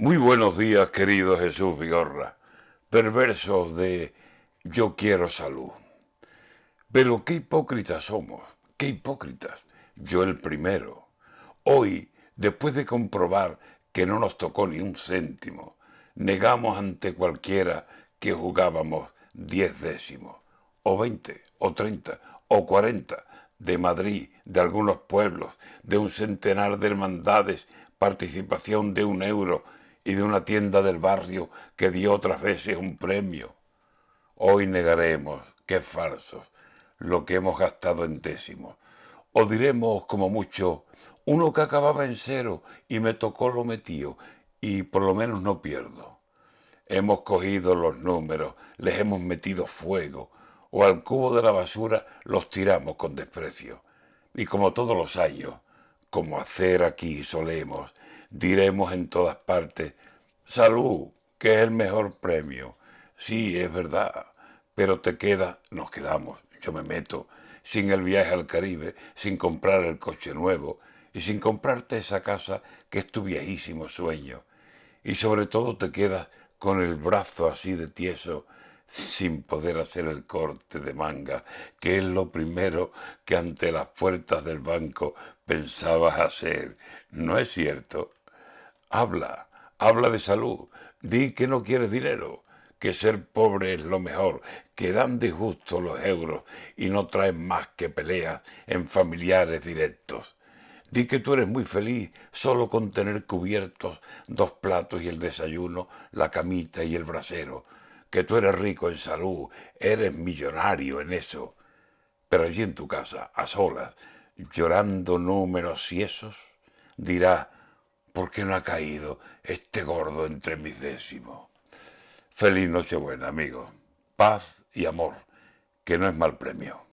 Muy buenos días, querido Jesús Vigorra, perverso de yo quiero salud. Pero qué hipócritas somos, qué hipócritas, yo el primero. Hoy, después de comprobar que no nos tocó ni un céntimo, negamos ante cualquiera que jugábamos diez décimos, o veinte, o treinta, o cuarenta, de Madrid, de algunos pueblos, de un centenar de hermandades, participación de un euro y de una tienda del barrio que dio otras veces un premio. Hoy negaremos, qué falsos, lo que hemos gastado en décimos. O diremos, como mucho, uno que acababa en cero y me tocó lo metió y por lo menos no pierdo. Hemos cogido los números, les hemos metido fuego, o al cubo de la basura los tiramos con desprecio. Y como todos los años, como hacer aquí solemos, diremos en todas partes, salud, que es el mejor premio. Sí, es verdad, pero te queda, nos quedamos, yo me meto, sin el viaje al Caribe, sin comprar el coche nuevo y sin comprarte esa casa que es tu viejísimo sueño. Y sobre todo te quedas con el brazo así de tieso, sin poder hacer el corte de manga, que es lo primero que ante las puertas del banco pensabas hacer. ¿No es cierto? Habla, habla de salud, di que no quieres dinero, que ser pobre es lo mejor, que dan de justo los euros y no traen más que peleas en familiares directos. Di que tú eres muy feliz solo con tener cubiertos dos platos y el desayuno, la camita y el brasero, que tú eres rico en salud, eres millonario en eso. Pero allí en tu casa, a solas, llorando números y esos, dirá, ¿por qué no ha caído este gordo entre mis décimos? Feliz Nochebuena, amigo. Paz y amor, que no es mal premio.